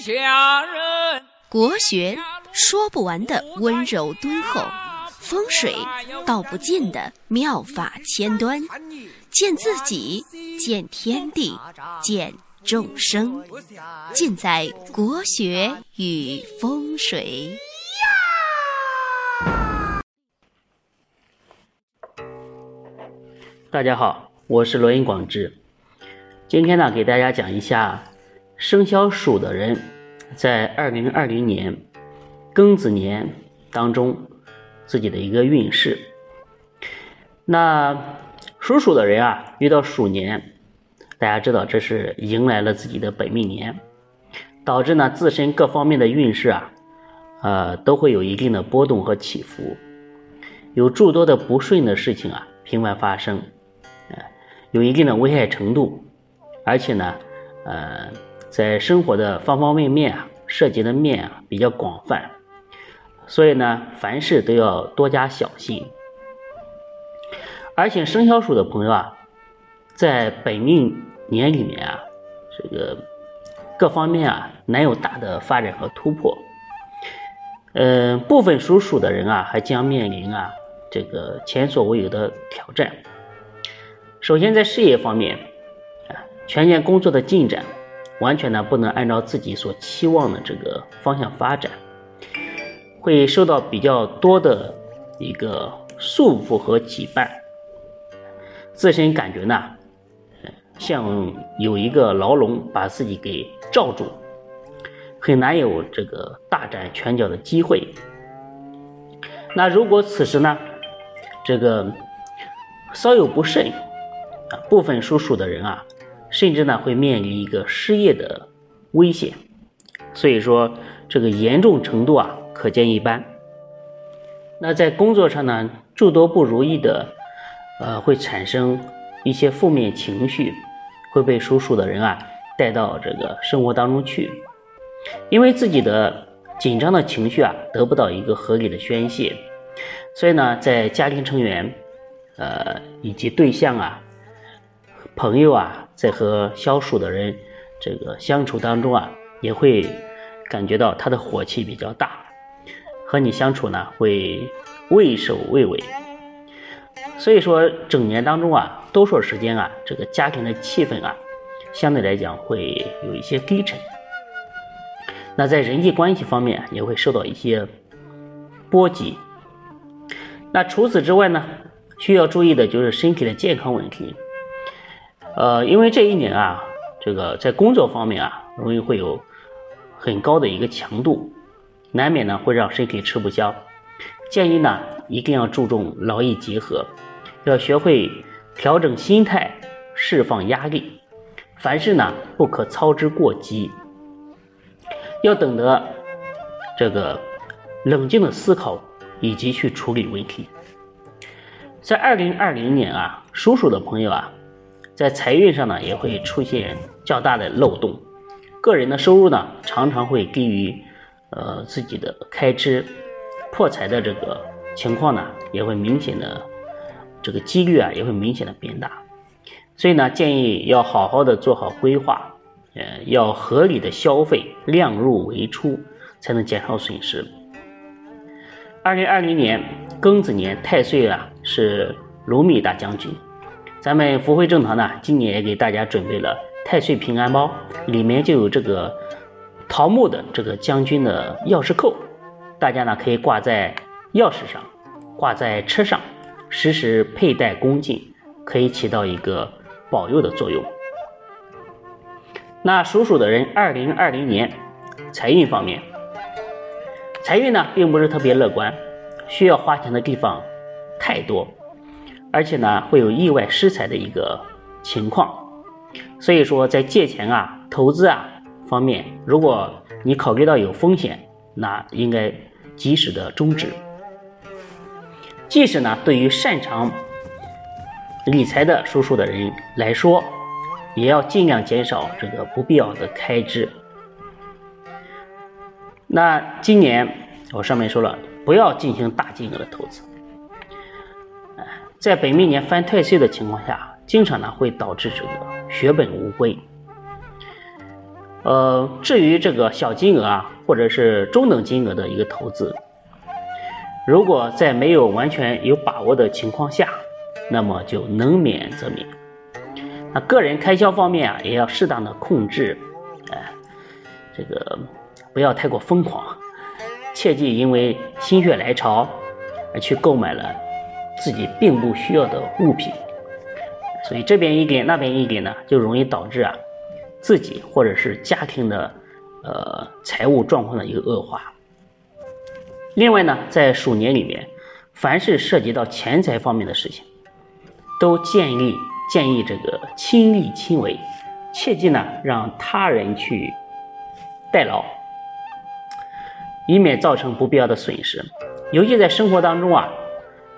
下人。国学说不完的温柔敦厚，风水道不尽的妙法千端，见自己，见天地，见众生，尽在国学与风水。大家好，我是罗云广志，今天呢，给大家讲一下生肖鼠的人在二零二零年庚子年当中自己的一个运势。那属鼠的人啊，遇到鼠年，大家知道这是迎来了自己的本命年，导致呢自身各方面的运势啊，呃，都会有一定的波动和起伏，有诸多的不顺的事情啊频繁发生。呃有一定的危害程度，而且呢，呃，在生活的方方面面啊，涉及的面啊比较广泛，所以呢，凡事都要多加小心。而且生肖鼠的朋友啊，在本命年里面啊，这个各方面啊难有大的发展和突破。嗯，部分属鼠的人啊，还将面临啊这个前所未有的挑战。首先，在事业方面，啊，全年工作的进展完全呢不能按照自己所期望的这个方向发展，会受到比较多的一个束缚和羁绊，自身感觉呢，像有一个牢笼把自己给罩住，很难有这个大展拳脚的机会。那如果此时呢，这个稍有不慎，啊，部分属鼠的人啊，甚至呢会面临一个失业的危险，所以说这个严重程度啊可见一斑。那在工作上呢，诸多不如意的，呃，会产生一些负面情绪，会被属鼠的人啊带到这个生活当中去，因为自己的紧张的情绪啊得不到一个合理的宣泄，所以呢，在家庭成员，呃，以及对象啊。朋友啊，在和消暑的人这个相处当中啊，也会感觉到他的火气比较大，和你相处呢会畏首畏尾。所以说，整年当中啊，多数时间啊，这个家庭的气氛啊，相对来讲会有一些低沉。那在人际关系方面也会受到一些波及。那除此之外呢，需要注意的就是身体的健康问题。呃，因为这一年啊，这个在工作方面啊，容易会有很高的一个强度，难免呢会让身体吃不消。建议呢一定要注重劳逸结合，要学会调整心态，释放压力。凡事呢不可操之过急，要懂得这个冷静的思考以及去处理问题。在二零二零年啊，属鼠的朋友啊。在财运上呢，也会出现较大的漏洞，个人的收入呢，常常会低于呃自己的开支，破财的这个情况呢，也会明显的这个几率啊，也会明显的变大，所以呢，建议要好好的做好规划，呃，要合理的消费，量入为出，才能减少损失。二零二零年庚子年太岁啊是卢米大将军。咱们福慧正堂呢，今年也给大家准备了太岁平安包，里面就有这个桃木的这个将军的钥匙扣，大家呢可以挂在钥匙上，挂在车上，时时佩戴恭敬，可以起到一个保佑的作用。那属鼠的人，二零二零年财运方面，财运呢并不是特别乐观，需要花钱的地方太多。而且呢，会有意外失财的一个情况，所以说在借钱啊、投资啊方面，如果你考虑到有风险，那应该及时的终止。即使呢，对于擅长理财的叔叔的人来说，也要尽量减少这个不必要的开支。那今年我上面说了，不要进行大金额的投资。在本命年犯太岁的情况下，经常呢会导致这个血本无归。呃，至于这个小金额啊，或者是中等金额的一个投资，如果在没有完全有把握的情况下，那么就能免则免。那个人开销方面啊，也要适当的控制，哎，这个不要太过疯狂，切忌因为心血来潮而去购买了自己并不需要的物品，所以这边一点那边一点呢，就容易导致啊自己或者是家庭的呃财务状况的一个恶化。另外呢，在鼠年里面，凡是涉及到钱财方面的事情，都建议建议这个亲力亲为，切记呢让他人去代劳，以免造成不必要的损失。尤其在生活当中啊，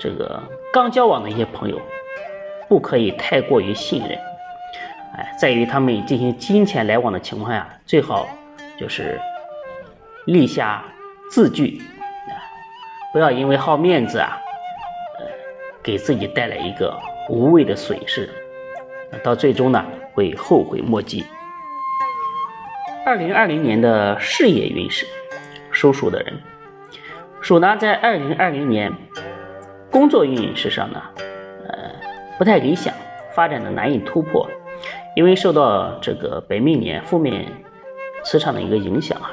这个刚交往的一些朋友，不可以太过于信任。哎，在于他们进行金钱来往的情况下，最好就是立下字据。不要因为好面子啊，呃，给自己带来一个无谓的损失，到最终呢会后悔莫及。二零二零年的事业运势，属鼠的人，鼠呢在二零二零年工作运势上呢，呃，不太理想，发展的难以突破，因为受到这个本命年负面磁场的一个影响啊，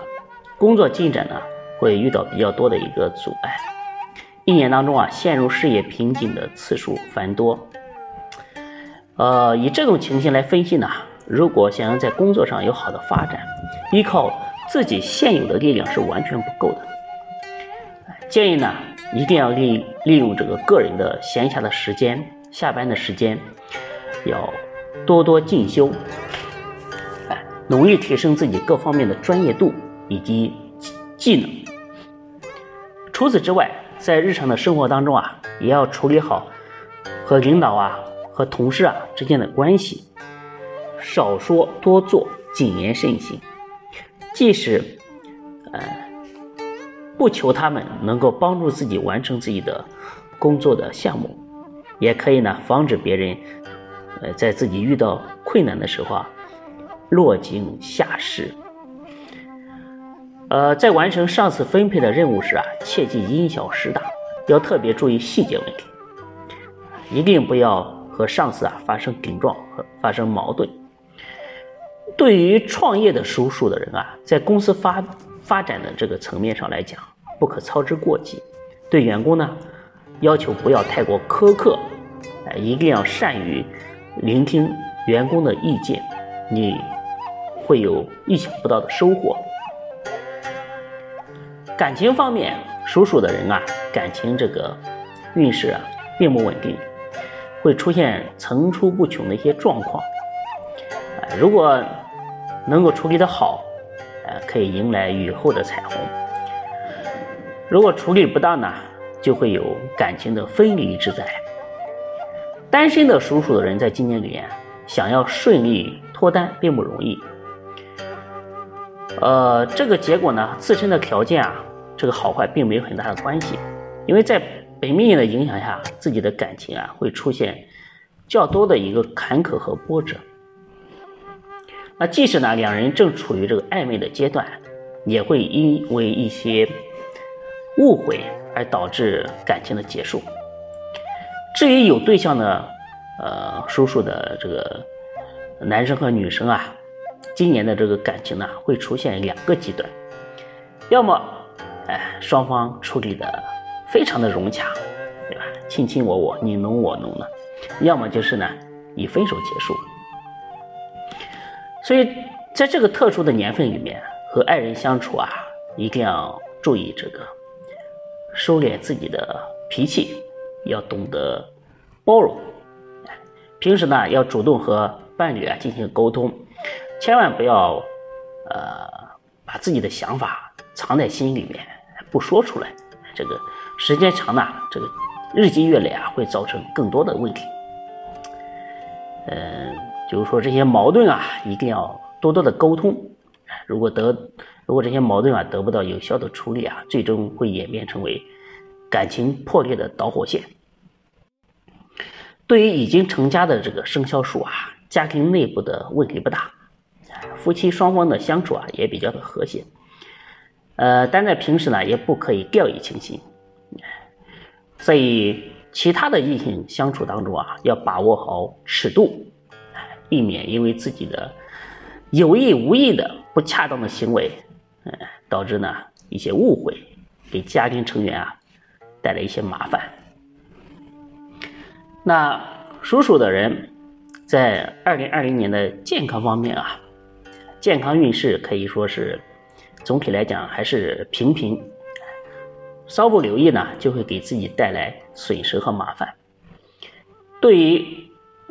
工作进展呢。会遇到比较多的一个阻碍，一年当中啊，陷入事业瓶颈的次数繁多。呃，以这种情形来分析呢，如果想要在工作上有好的发展，依靠自己现有的力量是完全不够的。建议呢，一定要利利用这个个人的闲暇的时间，下班的时间，要多多进修，哎，努力提升自己各方面的专业度以及技能。除此之外，在日常的生活当中啊，也要处理好和领导啊、和同事啊之间的关系，少说多做，谨言慎行。即使呃不求他们能够帮助自己完成自己的工作的项目，也可以呢防止别人呃在自己遇到困难的时候啊落井下石。呃，在完成上司分配的任务时啊，切忌因小失大，要特别注意细节问题，一定不要和上司啊发生顶撞和发生矛盾。对于创业的叔叔的人啊，在公司发发展的这个层面上来讲，不可操之过急。对员工呢，要求不要太过苛刻，哎，一定要善于聆听员工的意见，你会有意想不到的收获。感情方面，属鼠的人啊，感情这个运势啊，并不稳定，会出现层出不穷的一些状况。如果能够处理得好，可以迎来雨后的彩虹；如果处理不当呢，就会有感情的分离之灾。单身的属鼠的人，在今年里面想要顺利脱单，并不容易。呃，这个结果呢，自身的条件啊。这个好坏并没有很大的关系，因为在本命年的影响下，自己的感情啊会出现较多的一个坎坷和波折。那即使呢两人正处于这个暧昧的阶段，也会因为一些误会而导致感情的结束。至于有对象的，呃，叔叔的这个男生和女生啊，今年的这个感情呢会出现两个极端，要么。哎，双方处理的非常的融洽，对吧？卿卿我我，你侬我侬的，要么就是呢以分手结束。所以在这个特殊的年份里面，和爱人相处啊，一定要注意这个收敛自己的脾气，要懂得包容。平时呢要主动和伴侣啊进行沟通，千万不要呃把自己的想法藏在心里面。不说出来，这个时间长了，这个日积月累啊，会造成更多的问题。嗯，就是说这些矛盾啊，一定要多多的沟通。如果得，如果这些矛盾啊得不到有效的处理啊，最终会演变成为感情破裂的导火线。对于已经成家的这个生肖鼠啊，家庭内部的问题不大，夫妻双方的相处啊也比较的和谐。呃，但在平时呢，也不可以掉以轻心。所以，其他的异性相处当中啊，要把握好尺度，避免因为自己的有意无意的不恰当的行为，嗯，导致呢一些误会，给家庭成员啊带来一些麻烦。那属鼠的人在二零二零年的健康方面啊，健康运势可以说是。总体来讲还是平平，稍不留意呢，就会给自己带来损失和麻烦。对于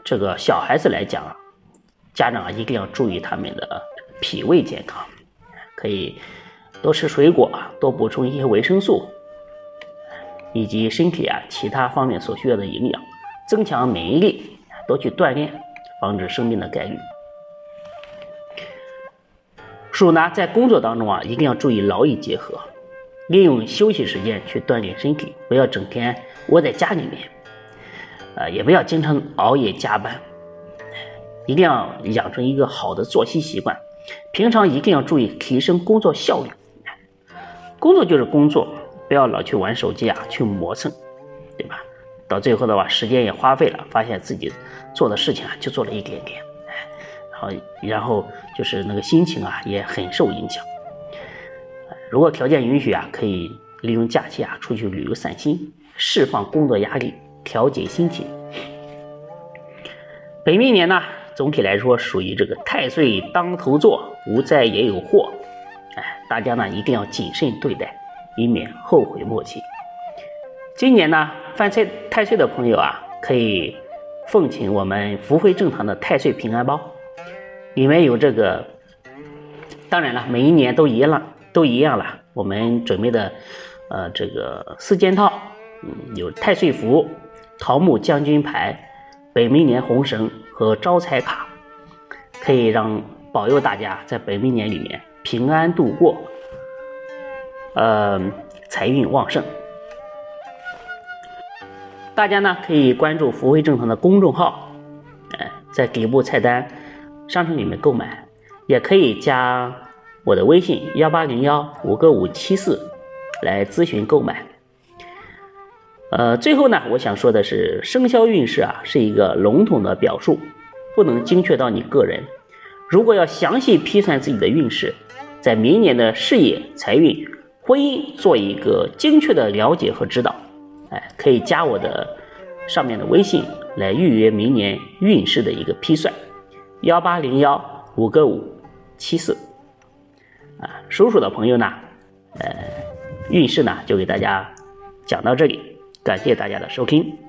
这个小孩子来讲啊，家长一定要注意他们的脾胃健康，可以多吃水果，多补充一些维生素，以及身体啊其他方面所需要的营养，增强免疫力，多去锻炼，防止生病的概率。鼠呢，在工作当中啊，一定要注意劳逸结合，利用休息时间去锻炼身体，不要整天窝在家里面，呃，也不要经常熬夜加班，一定要养成一个好的作息习惯。平常一定要注意提升工作效率，工作就是工作，不要老去玩手机啊，去磨蹭，对吧？到最后的话，时间也花费了，发现自己做的事情啊，就做了一点点。好，然后就是那个心情啊，也很受影响。如果条件允许啊，可以利用假期啊出去旅游散心，释放工作压力，调节心情。本命年呢，总体来说属于这个太岁当头坐，无灾也有祸。哎，大家呢一定要谨慎对待，以免后悔莫及。今年呢，犯太太岁的朋友啊，可以奉请我们福慧正堂的太岁平安包。里面有这个，当然了，每一年都一样，都一样了。我们准备的，呃，这个四件套，嗯，有太岁符、桃木将军牌、本命年红绳和招财卡，可以让保佑大家在本命年里面平安度过，呃，财运旺盛。大家呢可以关注福慧正堂的公众号，哎，在底部菜单。商城里面购买，也可以加我的微信幺八零幺五个五七四来咨询购买。呃，最后呢，我想说的是，生肖运势啊是一个笼统的表述，不能精确到你个人。如果要详细批算自己的运势，在明年的事业、财运、婚姻做一个精确的了解和指导，哎，可以加我的上面的微信来预约明年运势的一个批算。幺八零幺五个五七四，啊，属鼠的朋友呢，呃，运势呢就给大家讲到这里，感谢大家的收听。